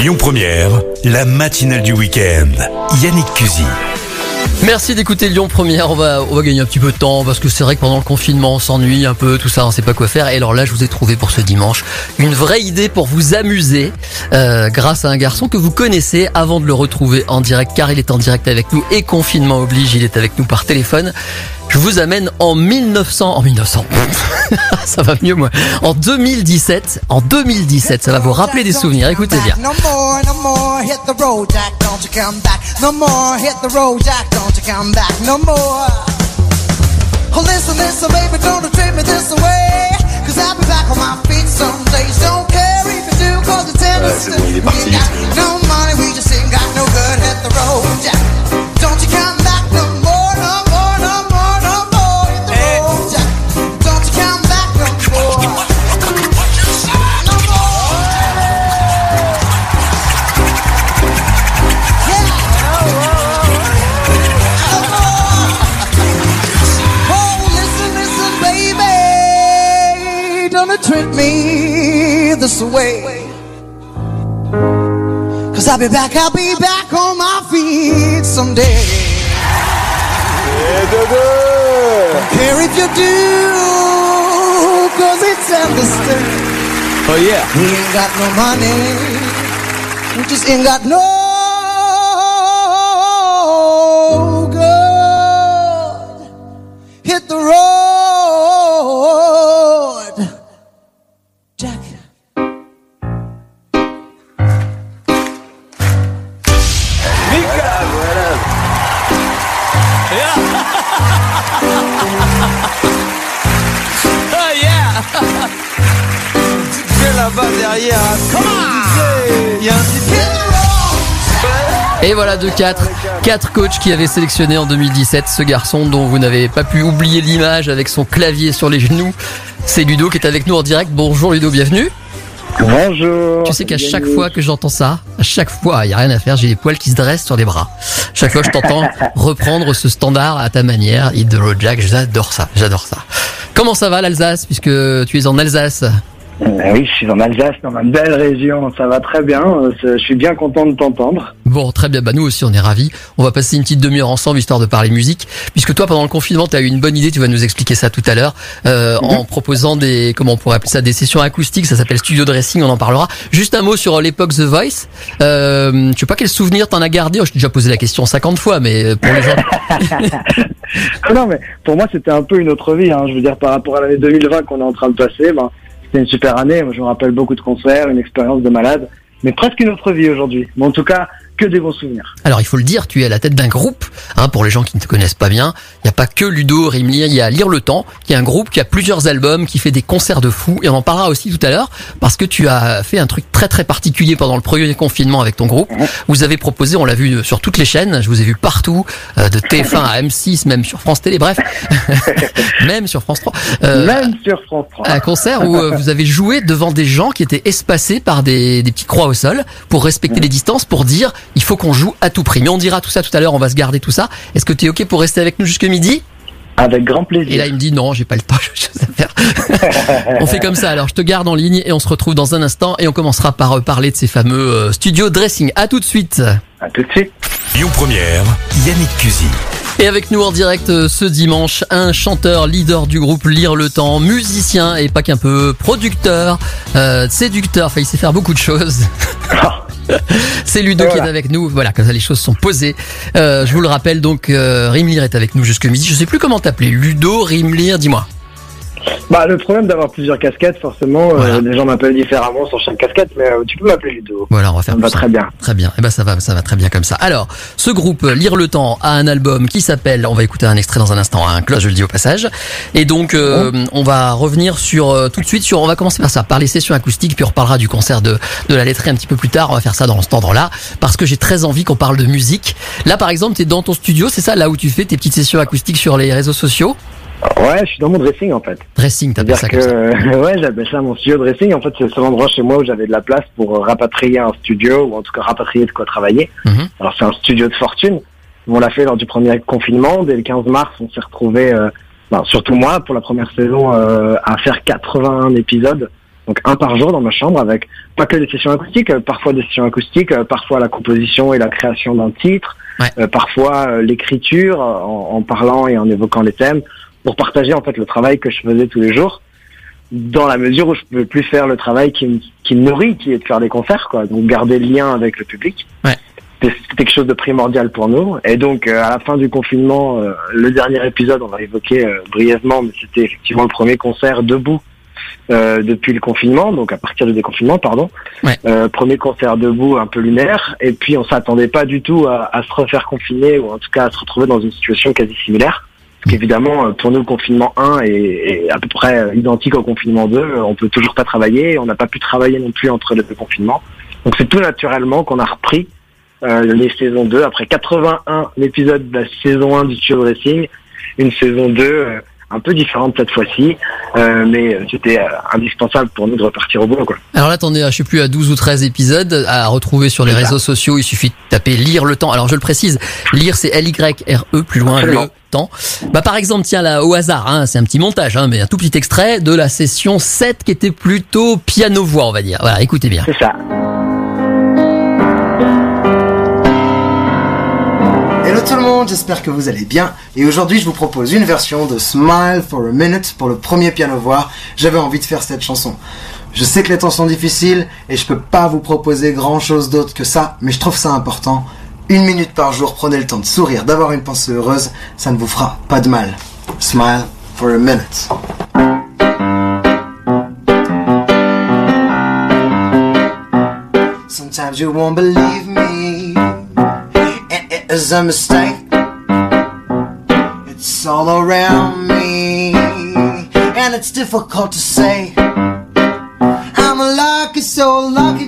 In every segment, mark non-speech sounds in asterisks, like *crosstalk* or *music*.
Lyon Première, la matinale du week-end. Yannick Cusy. Merci d'écouter Lyon Première. On va, on va gagner un petit peu de temps parce que c'est vrai que pendant le confinement, on s'ennuie un peu, tout ça, on sait pas quoi faire. Et alors là, je vous ai trouvé pour ce dimanche une vraie idée pour vous amuser euh, grâce à un garçon que vous connaissez avant de le retrouver en direct car il est en direct avec nous et confinement oblige, il est avec nous par téléphone. Je vous amène en 1900, en 1900. *laughs* ça va mieux moi. En 2017, en 2017, ça va vous rappeler des souvenirs. Écoutez bien. No more, no more, hit be back, I'll be back on my feet someday. Yeah, do, do. Care if you do, cause it's understood. Oh yeah. We ain't got no money. We just ain't got no good. Hit the road. Voilà de 4 quatre coachs qui avaient sélectionné en 2017 ce garçon dont vous n'avez pas pu oublier l'image avec son clavier sur les genoux. C'est Ludo qui est avec nous en direct. Bonjour Ludo, bienvenue. Bonjour. Tu sais qu'à chaque fois que j'entends ça, à chaque fois, il y a rien à faire, j'ai les poils qui se dressent sur les bras. Chaque fois que je t'entends *laughs* reprendre ce standard à ta manière, Hit the Road Jack, j'adore ça, j'adore ça. Comment ça va l'Alsace puisque tu es en Alsace? Euh, Oui, je suis en Alsace, dans ma belle région. Ça va très bien. Euh, Je suis bien content de t'entendre. Bon, très bien. Bah, nous aussi, on est ravis. On va passer une petite demi-heure ensemble, histoire de parler musique. Puisque toi, pendant le confinement, tu as eu une bonne idée. Tu vas nous expliquer ça tout à l'heure. Euh, En proposant des, comment on pourrait appeler ça, des sessions acoustiques. Ça s'appelle Studio Dressing. On en parlera. Juste un mot sur l'époque The Voice. Euh, je sais pas quel souvenir t'en as gardé. Je t'ai déjà posé la question 50 fois, mais pour les gens. *laughs* Non, mais pour moi, c'était un peu une autre vie. Hein. Je veux dire, par rapport à l'année 2020 qu'on est en train de passer, ben, c'était une super année. Moi, je me rappelle beaucoup de concerts, une expérience de malade. Mais presque une autre vie aujourd'hui. Mais en tout cas, que des bons souvenirs. Alors il faut le dire, tu es à la tête d'un groupe. Hein, pour les gens qui ne te connaissent pas bien, il n'y a pas que Ludo, Rimlir, il y a Lire le Temps, qui est un groupe qui a plusieurs albums, qui fait des concerts de fous. Et on en parlera aussi tout à l'heure, parce que tu as fait un truc très très particulier pendant le premier confinement avec ton groupe. Vous avez proposé, on l'a vu sur toutes les chaînes, je vous ai vu partout, euh, de TF1 à M6, même sur France Télé, bref, *laughs* même sur France 3. Euh, Même sur France 3. un concert où euh, vous avez joué devant des gens qui étaient espacés par des, des petites croix au sol pour respecter les distances, pour dire il faut qu'on joue à tout prix. Mais on dira tout ça tout à l'heure, on va se garder tout ça. Est-ce que tu es ok pour rester avec nous jusque midi? Avec grand plaisir. Et là il me dit non, j'ai pas le temps, *laughs* j'ai autre chose à faire. on fait comme ça. Alors je te garde en ligne et on se retrouve dans un instant et on commencera par euh, parler de ces fameux euh, studios dressing. À tout de suite. À tout de suite. Lyon Première, Yannick Cusy. Et avec nous en direct euh, ce dimanche, un chanteur leader du groupe Lire le Temps, musicien et pas qu'un peu, producteur, euh, séducteur, enfin il sait faire beaucoup de choses. *laughs* *laughs* C'est Ludo qui est avec nous. Voilà, comme ça les choses sont posées. Euh, je vous le rappelle donc, euh, Rimlir est avec nous jusque midi. Je sais plus comment t'appeler. Ludo, Rimlir, dis-moi. Bah, le problème d'avoir plusieurs casquettes, forcément, euh, les gens m'appellent différemment sur chaque casquette, mais euh, tu peux m'appeler Ludo. Voilà, on va faire Ça va très bien. Très bien. Eh ben ça va, ça va très bien comme ça. Alors, ce groupe Lire le Temps a un album qui s'appelle, on va écouter un extrait dans un instant, un cloche, je le dis au passage. Et donc, euh, on va revenir sur euh, tout de suite sur, on va commencer par ça, par les sessions acoustiques, puis on reparlera du concert de de la lettrée un petit peu plus tard. On va faire ça dans cet ordre-là, parce que j'ai très envie qu'on parle de musique. Là, par exemple, t'es dans ton studio, c'est ça, là où tu fais tes petites sessions acoustiques sur les réseaux sociaux? Ouais, je suis dans mon dressing en fait. Dressing, t'appelles ça comme ça. que, ouais, j'appelle ça mon studio dressing. En fait, c'est le seul endroit chez moi où j'avais de la place pour euh, rapatrier un studio, ou en tout cas rapatrier de quoi travailler. Mhm. Alors, c'est un studio de fortune. On l'a fait lors du premier confinement. Dès le 15 mars, on s'est retrouvé, euh, ben, surtout moi, pour la première saison, euh, à faire 81 épisodes. Donc un par jour dans ma chambre avec pas que des sessions acoustiques, euh, parfois des sessions acoustiques, euh, parfois la composition et la création d'un titre, Ouais. euh, parfois euh, l'écriture euh, en, en parlant et en évoquant les thèmes pour partager en fait le travail que je faisais tous les jours dans la mesure où je peux plus faire le travail qui me, qui me nourrit, qui est de faire des concerts, quoi. Donc garder le lien avec le public. Ouais. C'est quelque chose de primordial pour nous. Et donc euh, à la fin du confinement, euh, le dernier épisode, on l'a évoqué euh, brièvement, mais c'était effectivement le premier concert debout euh, depuis le confinement, donc à partir du déconfinement, pardon. Ouais. Euh, premier concert debout un peu lunaire. Et puis on s'attendait pas du tout à, à se refaire confiner ou en tout cas à se retrouver dans une situation quasi similaire. Parce qu'évidemment, euh, pour nous, le confinement 1 est, est à peu près euh, identique au confinement 2. Euh, On peut toujours pas travailler. On n'a pas pu travailler non plus entre les deux confinements. Donc c'est tout naturellement qu'on a repris euh, les saisons 2 après 81 épisodes de la saison 1 du Studio Racing. Une saison 2 euh, un peu différente cette fois-ci. Euh, mais euh, c'était euh, indispensable pour nous de repartir au boulot. Quoi. Alors là, t'en es à, je sais plus, à 12 ou 13 épisodes à retrouver sur les réseaux sociaux. Il suffit de taper lire le temps. Alors je le précise, lire c'est L-Y-R-E, plus loin Absolument. le temps. Bah par exemple, tiens là, au hasard, hein, c'est un petit montage, hein, mais un tout petit extrait de la session 7 qui était plutôt piano-voix, on va dire. Voilà, écoutez bien. C'est ça. Hello tout le monde, j'espère que vous allez bien. Et aujourd'hui, je vous propose une version de Smile for a Minute pour le premier piano-voix. J'avais envie de faire cette chanson. Je sais que les temps sont difficiles et je peux pas vous proposer grand chose d'autre que ça, mais je trouve ça important. Une minute par jour, prenez le temps de sourire, d'avoir une pensée heureuse, ça ne vous fera pas de mal. Smile for a minute. Sometimes you won't believe me. Is a mistake. It's all around me, and it's difficult to say. I'm a lucky, so lucky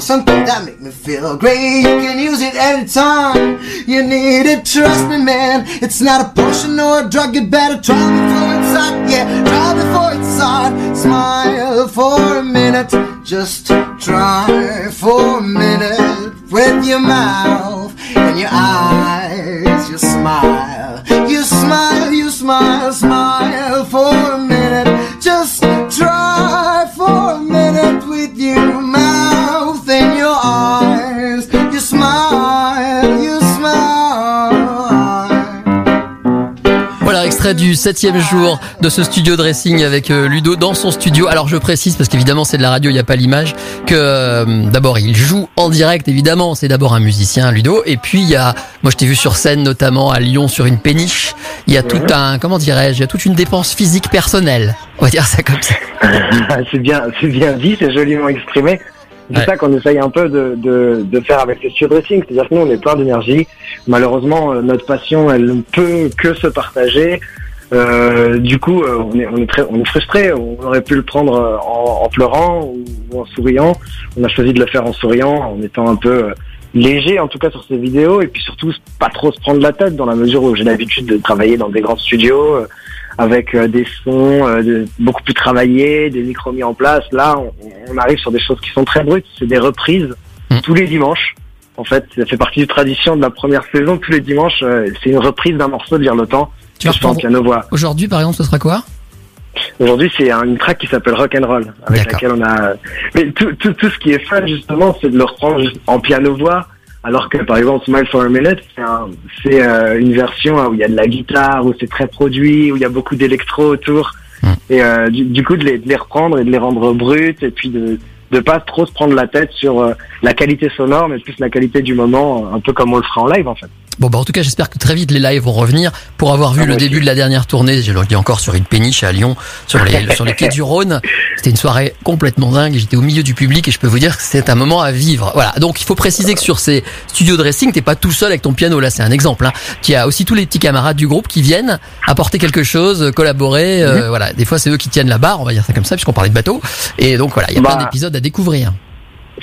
something that make me feel great. You can use it anytime you need it. Trust me, man. It's not a potion or a drug. You better try before it's hot. Yeah, try before it's hot. Smile for a minute. Just try for a minute with your mouth and your eyes. Extrait du septième jour de ce studio dressing avec euh, Ludo dans son studio. Alors je précise, parce qu'évidemment c'est de la radio, il n'y a pas l'image, que euh, d'abord il joue en direct, évidemment, c'est d'abord un musicien, Ludo, et puis il y a, moi je t'ai vu sur scène notamment à Lyon sur une péniche, il y a tout un, comment dirais-je, il y a toute une dépense physique personnelle, on va dire ça comme ça. *laughs* c'est bien, c'est bien dit, c'est joliment exprimé. C'est Ouais. ça qu'on essaye un peu de, de, de faire avec le studio dressing. C'est-à-dire que nous, on est plein d'énergie. Malheureusement, euh, notre passion, elle ne peut que se partager. Euh, du coup, euh, on est, on est très, on est frustré. On aurait pu le prendre euh, en, en pleurant ou, ou en souriant. On a choisi de le faire en souriant, en étant un peu euh, léger, en tout cas sur ces vidéos, et puis surtout pas trop se prendre la tête dans la mesure où j'ai l'habitude de travailler dans des grands studios. Avec euh, des sons euh, de- beaucoup plus travaillés, des micros mis en place. Là, on, on arrive sur des choses qui sont très brutes. C'est des reprises Mm. tous les dimanches. En fait, ça fait partie du tradition de la première saison. Tous les dimanches, euh, c'est une reprise d'un morceau de temps. Tu vas en reprendre piano-voix. aujourd'hui par exemple, ce sera quoi? Aujourd'hui, c'est un- une track qui s'appelle Rock and Roll, avec laquelle on a. Mais tout, tout, tout ce qui est fun justement, c'est de le reprendre en piano-voix. Alors que par exemple Smile for a Minute, c'est un- c'est euh, une version hein, où il y a de la guitare, où c'est très produit, où il y a beaucoup d'électro autour. Mm. Et euh, du, du coup de les, de les reprendre et de les rendre brutes et puis de de pas trop se prendre la tête sur euh, la qualité sonore, mais plus la qualité du moment, un peu comme on le fera en live en fait. Bon bah en tout cas j'espère que très vite les lives vont revenir pour avoir vu Ah, le début aussi. de la dernière tournée, je le dis encore sur une péniche à Lyon, sur les, sur les quais du Rhône. C'était une soirée complètement dingue, j'étais au milieu du public et je peux vous dire que c'est un moment à vivre. Voilà, donc il faut préciser que sur ces studios dressing, t'es pas tout seul avec ton piano, là c'est un exemple, hein, qui a aussi tous les petits camarades du groupe qui viennent apporter quelque chose, collaborer, euh, voilà, des fois c'est eux qui tiennent la barre, on va dire ça comme ça, puisqu'on parlait de bateau. Et donc voilà, il y a Bah. plein d'épisodes à découvrir.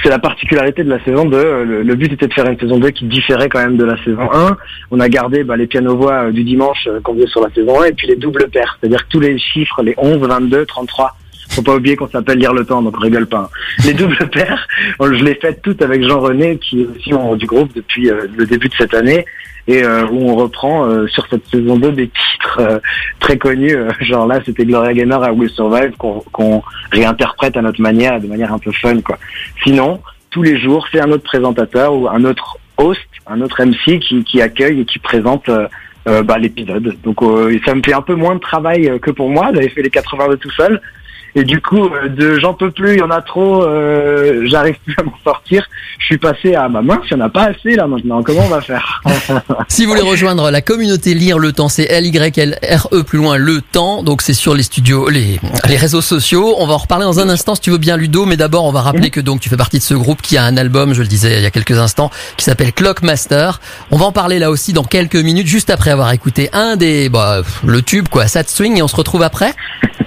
C'est la particularité de la saison 2. Le, le but était de faire une saison 2 qui différait quand même de la saison 1. On a gardé bah, les pianos-voix euh, du dimanche euh, qu'on faisait sur la saison 1 et puis les doubles paires. C'est-à-dire que tous les chiffres, les 11, 22, 33, faut pas oublier qu'on s'appelle Lire le temps, donc on rigole pas. hein. *laughs* Les doubles paires, je les fais toutes avec Jean-René, qui est aussi membre du groupe depuis euh, le début de cette année, et euh, où on reprend euh, sur cette saison 2 des titres euh, très connus, genre là c'était Gloria Gaynor à Will Survive, qu'on qu'on réinterprète à notre manière, de manière un peu fun, quoi. Sinon, tous les jours, c'est un autre présentateur ou un autre host, un autre MC qui, qui accueille et qui présente bah, l'épisode. Donc ça me fait un peu moins de travail que pour moi. J'avais fait les 80 de tout seul. Et du coup, euh, de j'en peux plus, il y en a trop, euh, j'arrive plus à m'en sortir. Je suis passé à ma mince, il n'y en a pas assez là maintenant. Comment on va faire *laughs* Si vous voulez rejoindre la communauté Lire le temps, c'est L-Y-L-R-E plus loin le temps. Donc c'est sur les studios, les, les réseaux sociaux. On va en reparler dans un instant si tu veux bien Ludo. Mais d'abord, on va rappeler que donc tu fais partie de ce groupe qui a un album, je le disais il y a quelques instants, qui s'appelle Clockmaster. On va en parler là aussi dans quelques minutes, juste après avoir écouté un des, bah, le tube quoi, Sad Swing et on se retrouve après. *laughs*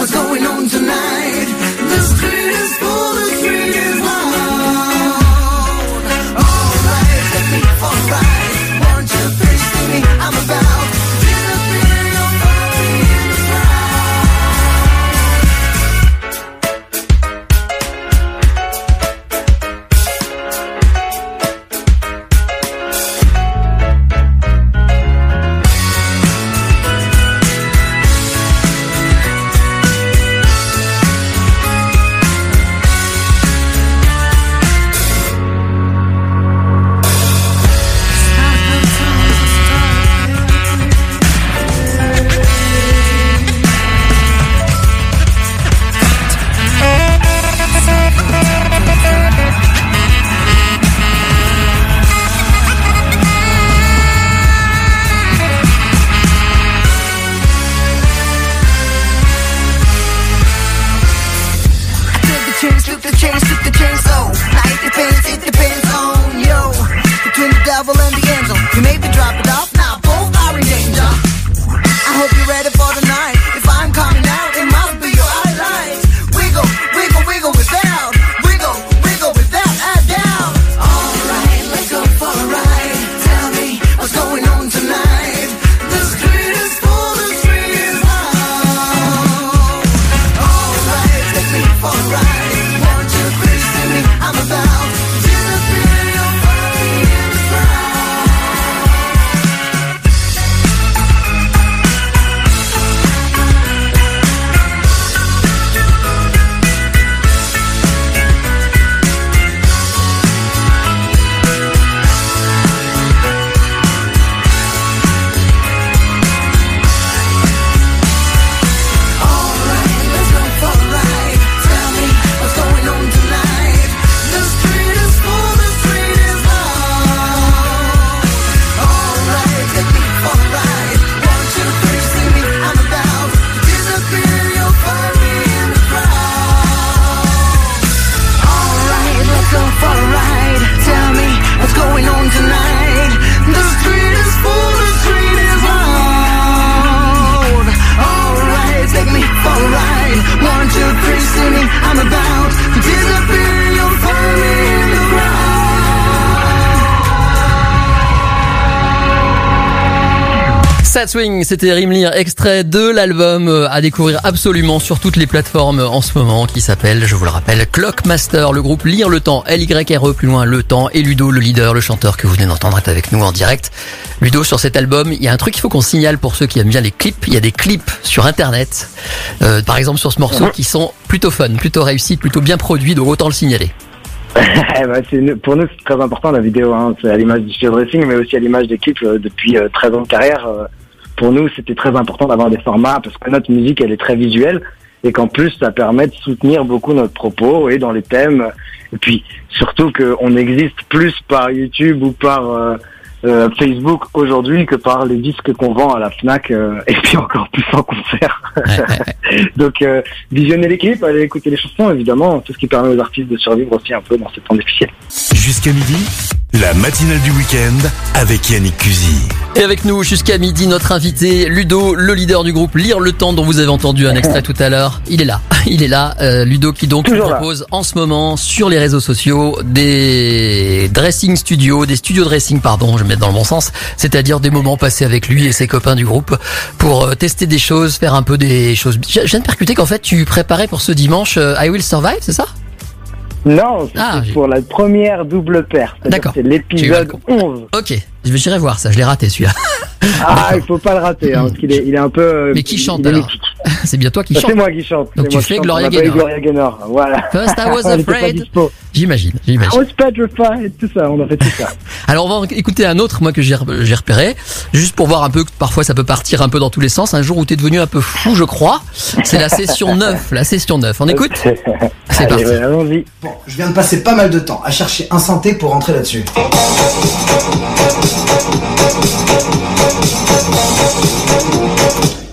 What's going on Swing, c'était Rimlir, extrait de l'album euh, à découvrir absolument sur toutes les plateformes euh, en ce moment qui s'appelle, je vous le rappelle, Clockmaster, le groupe Lire le temps, L-Y-R-E plus loin le temps, et Ludo, le leader, le chanteur que vous venez d'entendre est avec nous en direct. Ludo, sur cet album, il y a un truc qu'il faut qu'on signale pour ceux qui aiment bien les clips, il y a des clips sur internet, euh, par exemple sur ce morceau, qui sont plutôt fun, plutôt réussis, plutôt bien produits, donc autant le signaler. *laughs* Eh ben, une- pour nous, c'est très important la vidéo. Hein. C'est à l'image du studio dressing, mais aussi à l'image des clips euh, depuis euh, 13 ans de carrière. euh, pour nous, c'était très important d'avoir des formats parce que notre musique, elle est très visuelle et qu'en plus, ça permet de soutenir beaucoup notre propos et dans les thèmes. Et puis, surtout qu'on existe plus par YouTube ou par euh, euh, Facebook aujourd'hui que par les disques qu'on vend à la Fnac euh, et puis encore plus en concert. *laughs* Donc euh, visionner les clips, aller écouter les chansons, évidemment, tout ce qui permet aux artistes de survivre aussi un peu dans ces temps difficiles. Jusqu'à midi, la matinale du week-end avec Yannick Cusy. Et avec nous jusqu'à midi, notre invité Ludo, le leader du groupe Lire le Temps dont vous avez entendu un extrait tout à l'heure. Il est là, *laughs* il est là. Euh, Ludo qui donc Toujours là. propose en ce moment sur les réseaux sociaux des dressing studios, des studios dressing, pardon, je vais mettre dans le bon sens, c'est-à-dire des moments passés avec lui et ses copains du groupe pour euh, tester des choses, faire un peu des choses. Je je viens de percuter qu'en fait tu préparais pour ce dimanche euh, I Will Survive, c'est ça? Non, c'est Ah, pour la première double paire. C'est-à-dire D'accord. C'est l'épisode mal 11. Ok, j'irai voir ça, je l'ai raté celui-là. Ah, il faut pas le rater, hein, parce qu'il est, il est un peu. euh, Mais qui chante alors *laughs* c'est bien toi qui chante. C'est moi qui chante. Donc tu fais chante. Gloria Gaynor. Gloria Gaynor. Voilà. First I *laughs* was afraid. J'imagine, j'imagine. I was petrified, tout ça, on a fait tout ça. *laughs* Alors on va écouter un autre moi que j'ai repéré, juste pour voir un peu que parfois ça peut partir un peu dans tous les sens. Un jour où tu es devenu un peu fou, je crois. C'est la session 9, la session 9. On écoute C'est parti. ouais, allons-y. Bon, je viens de passer pas mal de temps à chercher un synthé pour rentrer là-dessus.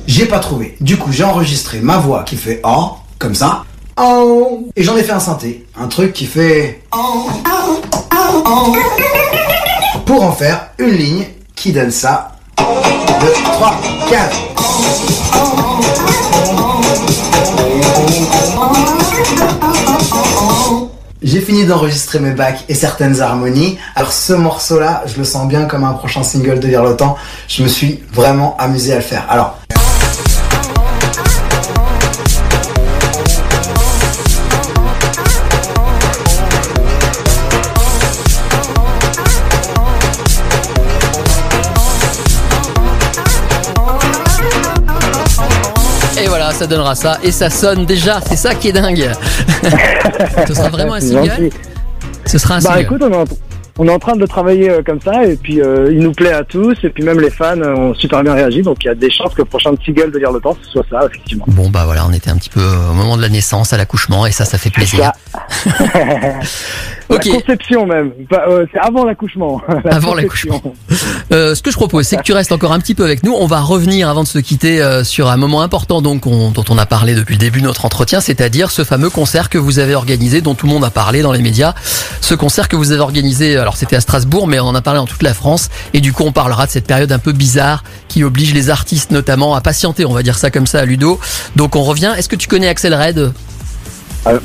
J'ai pas trouvé. Du coup, j'ai enregistré ma voix qui fait oh, comme ça. Oh. Et j'en ai fait un synthé. Un truc qui fait oh, Pour en faire une ligne qui donne ça. 2, 3, 4. J'ai fini d'enregistrer mes bacs et certaines harmonies. Alors ce morceau-là, je le sens bien comme un prochain single de temps. Je me suis vraiment amusé à le faire. Alors. Ça donnera ça. Et ça sonne déjà, c'est ça qui est dingue. *laughs* Ce sera vraiment un single gentil. Ce sera un Bah single. écoute, on est, en, on est en train de travailler euh, comme ça, et puis euh, il nous plaît à tous, et puis même les fans euh, ont super bien réagi, donc il y a des chances que le prochain single de Lire le Temps, ce soit ça, effectivement. Bon bah voilà, on était un petit peu au moment de la naissance, à l'accouchement, et ça, ça fait plaisir. *laughs* *laughs* Ok. La conception même, euh, c'est avant l'accouchement. *laughs* La Avant l'accouchement. Euh, ce que je propose, c'est que tu restes encore un petit peu avec nous. On va revenir avant de se quitter euh, sur un moment important donc on- dont on a parlé depuis le début de notre entretien, c'est-à-dire ce fameux concert que vous avez organisé, dont tout le monde a parlé dans les médias. Ce concert que vous avez organisé, alors c'était à Strasbourg, mais on en a parlé dans toute la France. Et du coup, on parlera de cette période un peu bizarre qui oblige les artistes notamment à patienter, on va dire ça comme ça, à Ludo. Donc on revient. Est-ce que tu connais Axel Red?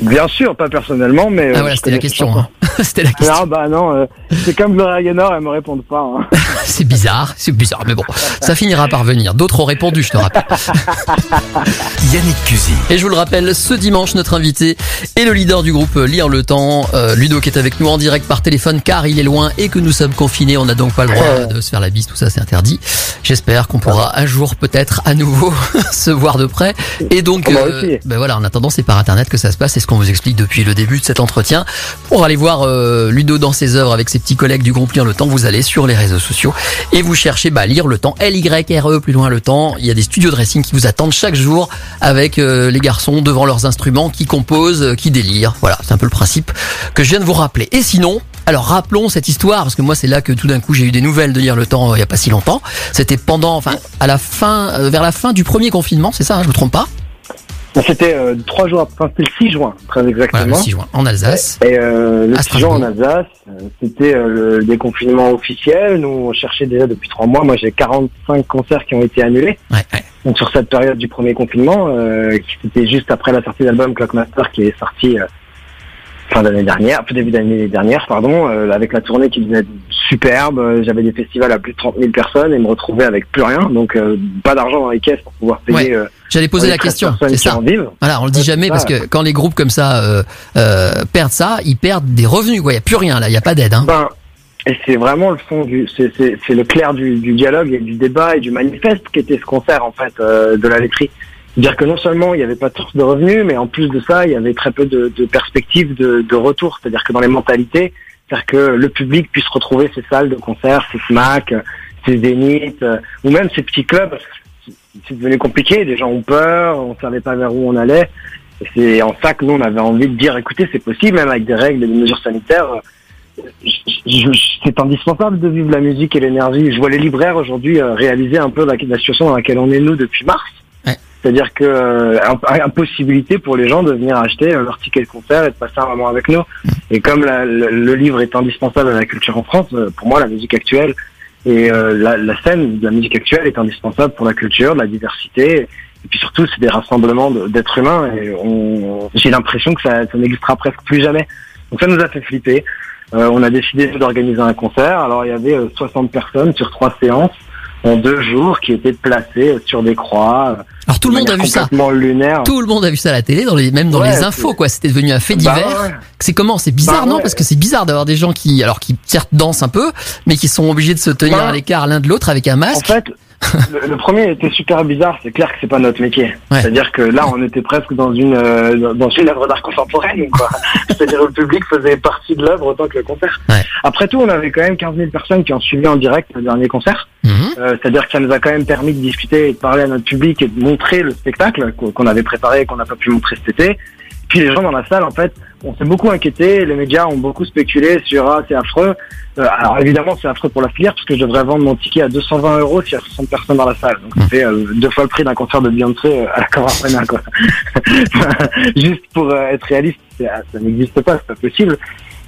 Bien sûr, pas personnellement, mais. euh, Ah voilà, je c'était la question. hein. *laughs* c'était la question. Ah bah non, euh, c'est comme Gloria Gaynor, elles me répondent pas. hein. *laughs* C'est bizarre, c'est bizarre, mais bon, ça finira par venir. D'autres ont répondu, je te rappelle. *laughs* Yannick Cusy. Et je vous le rappelle, ce dimanche, notre invité est le leader du groupe Lire le Temps, euh, Ludo, qui est avec nous en direct par téléphone, car il est loin et que nous sommes confinés. On n'a donc pas le droit de se faire la bise, tout ça, c'est interdit. J'espère qu'on pourra un jour peut-être à nouveau *laughs* se voir de près. Et donc, On va aussi. ben voilà, en attendant, c'est par internet que ça se passe. C'est ce qu'on vous explique depuis le début de cet entretien. Pour aller voir euh, Ludo dans ses œuvres avec ses petits collègues du groupe Lire le Temps, vous allez sur les réseaux sociaux et vous cherchez bah, Lire le Temps, L-Y-R-E, plus loin le temps. Il y a des studios de dressing qui vous attendent chaque jour avec euh, les garçons devant leurs instruments qui composent, euh, qui délirent. Voilà, c'est un peu le principe que je viens de vous rappeler. Et sinon, alors rappelons cette histoire parce que moi c'est là que tout d'un coup j'ai eu des nouvelles de Lire le Temps euh, il y a pas si longtemps. C'était pendant, enfin à la fin, euh, vers la fin du premier confinement, c'est ça, hein, je me trompe pas? C'était euh, trois jours après, c'était le 6 juin, très Voilà, le exactement. 6 juin en Alsace. Et euh, le À 6 juin en. Alsace, euh, c'était euh, le déconfinement officiel. Nous, on cherchait déjà depuis trois mois. Moi, j'ai 45 concerts qui ont été annulés. Ouais, ouais. Donc sur cette période du premier confinement, euh, qui c'était juste après la sortie de l'album Clockmaster qui est sorti euh, fin d'année dernière, peu début d'année dernière, pardon, euh, avec la tournée qui devenait superbe. J'avais des festivals à plus de 30 000 personnes et me retrouvais avec plus rien, donc euh, pas d'argent dans les caisses pour pouvoir payer. euh, J'allais poser la 13 question, c'est ça. Voilà, on le dit Ouais, jamais parce que quand les groupes comme ça euh, euh, perdent ça, ils perdent des revenus. Il y a plus rien là, il y a pas d'aide. Hein. Ben, et c'est vraiment le fond du, c'est le clair du, du dialogue et du débat et du manifeste qui était ce concert en fait euh, de la laiterie. C'est-à-dire que non seulement il n'y avait pas de source de revenus, mais en plus de ça, il y avait très peu de, de perspectives de, de retour. C'est-à-dire que dans les mentalités, c'est-à-dire que le public puisse retrouver ses salles de concert, ses SMAC, ses zéniths, euh, ou même ces petits clubs. C'est devenu compliqué, les gens ont peur, on savait pas vers où on allait. C'est en ça que nous, on avait envie de dire, écoutez, c'est possible, même avec des règles et des mesures sanitaires, euh, c'est indispensable de vivre la musique et l'énergie. Je vois les libraires aujourd'hui euh, réaliser un peu la situation dans laquelle on est nous depuis mars. C'est-à-dire que euh, imp- impossibilité pour les gens de venir acheter euh, leur ticket de concert et de passer un moment avec nous. Et comme le, livre est indispensable à la culture en France, euh, pour moi la musique actuelle et euh, la, scène de la musique actuelle est indispensable pour la culture, la diversité. Et puis surtout, c'est des rassemblements d'êtres humains et j'ai l'impression que ça, ça n'existera presque plus jamais. Donc ça nous a fait flipper. Euh, on a décidé d'organiser un concert. Alors il y avait euh, 60 personnes sur trois séances en deux jours qui étaient placées euh, sur des croix. euh, Alors tout le de monde a vu ça. Lunaire. Tout le monde a vu ça à la télé, dans les, même dans Ouais, les infos, quoi. C'était devenu un fait Bah divers. ouais. C'est comment? C'est bizarre, Bah non? ouais. Parce que c'est bizarre d'avoir des gens qui, alors qui certes dansent un peu, mais qui sont obligés de se tenir Bah. à l'écart l'un de l'autre avec un En masque. fait, le, le premier était super bizarre. C'est clair que c'est pas notre métier. Ouais. C'est-à-dire que là, on était presque dans une euh, dans une œuvre d'art contemporaine. quoi. *laughs* C'est-à-dire que le public faisait partie de l'œuvre autant que le concert. Ouais. Après tout, on avait quand même 15 000 personnes qui ont suivi en direct le dernier concert. Mhm. Euh, C'est-à-dire que ça nous a quand même permis de discuter et de parler à notre public et de montrer le spectacle qu'on qu'on avait préparé et qu'on n'a pas pu montrer cet été. Puis les gens dans la salle, en fait, on s'est beaucoup inquiété. Les médias ont beaucoup spéculé sur ah c'est affreux. Euh, alors évidemment c'est affreux pour la filière parce que je devrais vendre mon ticket à 220 euros s'il y a 60 personnes dans la salle. Donc ça fait euh, deux fois le prix d'un concert de Beyoncé euh, à la Camp Arena, quoi. *laughs* Juste pour euh, être réaliste, ah, ça n'existe pas, c'est pas possible.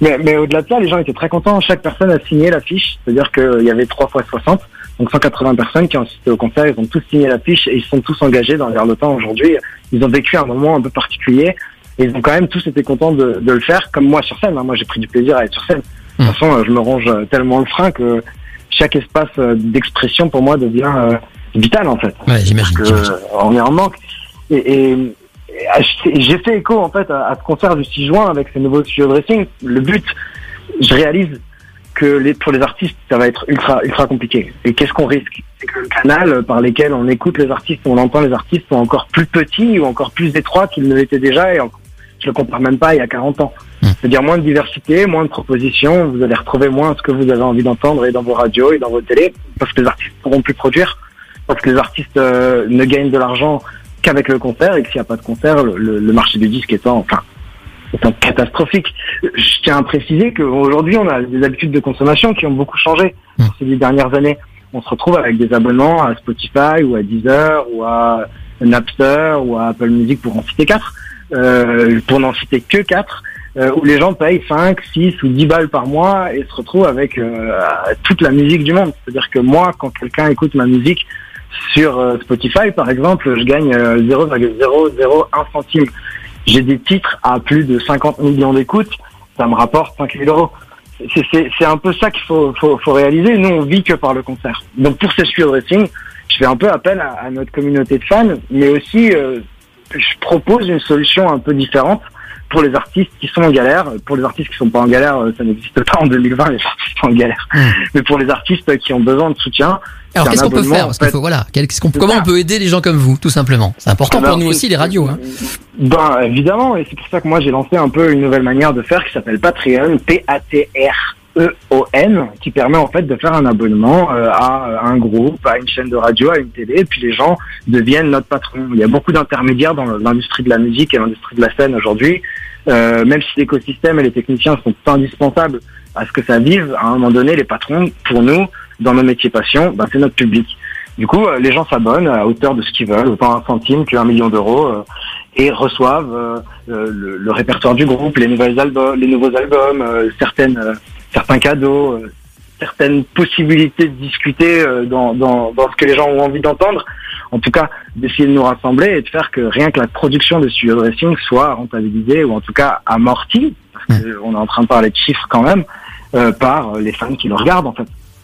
Mais, mais au-delà de ça, les gens étaient très contents. Chaque personne a signé l'affiche, c'est-à-dire qu'il y avait 3 fois 60, donc 180 personnes qui ont assisté au concert. Ils ont tous signé l'affiche et ils sont tous engagés dans l'air le temps aujourd'hui. Ils ont vécu un moment un peu particulier et ils ont quand même tous été contents de, de le faire, comme moi sur scène. hein. Moi, j'ai pris du plaisir à être sur scène. De toute façon, euh, je me ronge euh, tellement le frein que chaque espace euh, d'expression pour moi devient euh, vital en fait Ouais, j'imagine. on est en manque. Et, et- j'ai fait écho en fait à, à ce concert du 6 juin avec ces nouveaux studio dressing. Le but, je réalise que les, pour les artistes, ça va être ultra ultra compliqué. Et qu'est-ce qu'on risque? C'est que le canal par lesquels on écoute les artistes, on entend les artistes, sont encore plus petits ou encore plus étroits qu'ils ne l'étaient déjà. Et le compare même pas il y a 40 ans. C'est-à-dire moins de diversité, moins de propositions. Vous allez retrouver moins ce que vous avez envie d'entendre et dans vos radios et dans vos télés, parce que les artistes pourront plus produire parce que les artistes euh, ne gagnent de l'argent qu'avec le concert et que s'il n'y a pas de concert, le, marché du disque étant enfin étant catastrophique. Je tiens à préciser qu'aujourd'hui, on a des habitudes de consommation qui ont beaucoup changé Mm. ces dix dernières années. On se retrouve avec des abonnements à Spotify ou à Deezer ou à Napster ou à Apple Music pour en citer quatre, euh, pour n'en citer que quatre, euh, où les gens payent 5, 6 ou 10 balles par mois et se retrouvent avec euh, toute la musique du monde. C'est-à-dire que moi, quand quelqu'un écoute ma musique sur euh, Spotify, par exemple, je gagne euh, 0,001 centime. J'ai des titres à plus de 50 millions d'écoutes, ça me rapporte 5 000 euros. C'est un peu ça qu'il faut, faut, faut réaliser. Nous, on vit que par le concert. Donc pour ces studio dressing, je fais un peu appel à, à notre communauté de fans, mais aussi euh, je propose une solution un peu différente pour les artistes qui sont en galère. Pour les artistes qui sont pas en galère, euh, ça n'existe pas en 2020, les artistes sont en galère. Mm. Mais pour les artistes qui ont besoin de soutien, Alors qu'est-ce qu'on peut faire Parce fait. faut voilà, comment ça. on peut aider les gens comme vous, tout simplement. C'est important pour nous aussi les radios. Hein. Ben évidemment, et c'est pour ça que moi j'ai lancé un peu une nouvelle manière de faire qui s'appelle Patreon, P-A-T-R-E-O-N, qui permet en fait de faire un abonnement euh, à un groupe, à une chaîne de radio, à une télé, et puis les gens deviennent notre patron. Il y a beaucoup d'intermédiaires dans l'industrie de la musique et l'industrie de la scène aujourd'hui. Euh, même si l'écosystème et les techniciens sont indispensables à ce que ça vive, à un moment donné, les patrons, pour nous, dans nos métiers passion, ben, c'est notre public. Du coup, euh, les gens s'abonnent à hauteur de ce qu'ils veulent, autant un centime qu'un million d'euros, euh, et reçoivent euh, euh, le, le répertoire du groupe, les nouvelles albums, les nouveaux albums, euh, certaines, euh, certains cadeaux, euh, certaines possibilités de discuter euh, dans, dans, dans ce que les gens ont envie d'entendre. En tout cas, d'essayer de nous rassembler et de faire que rien que la production de studio dressing soit rentabilisée ou en tout cas amortie, parce qu'on est en train de parler de chiffres quand même, euh, par les fans qui le regardent en fait.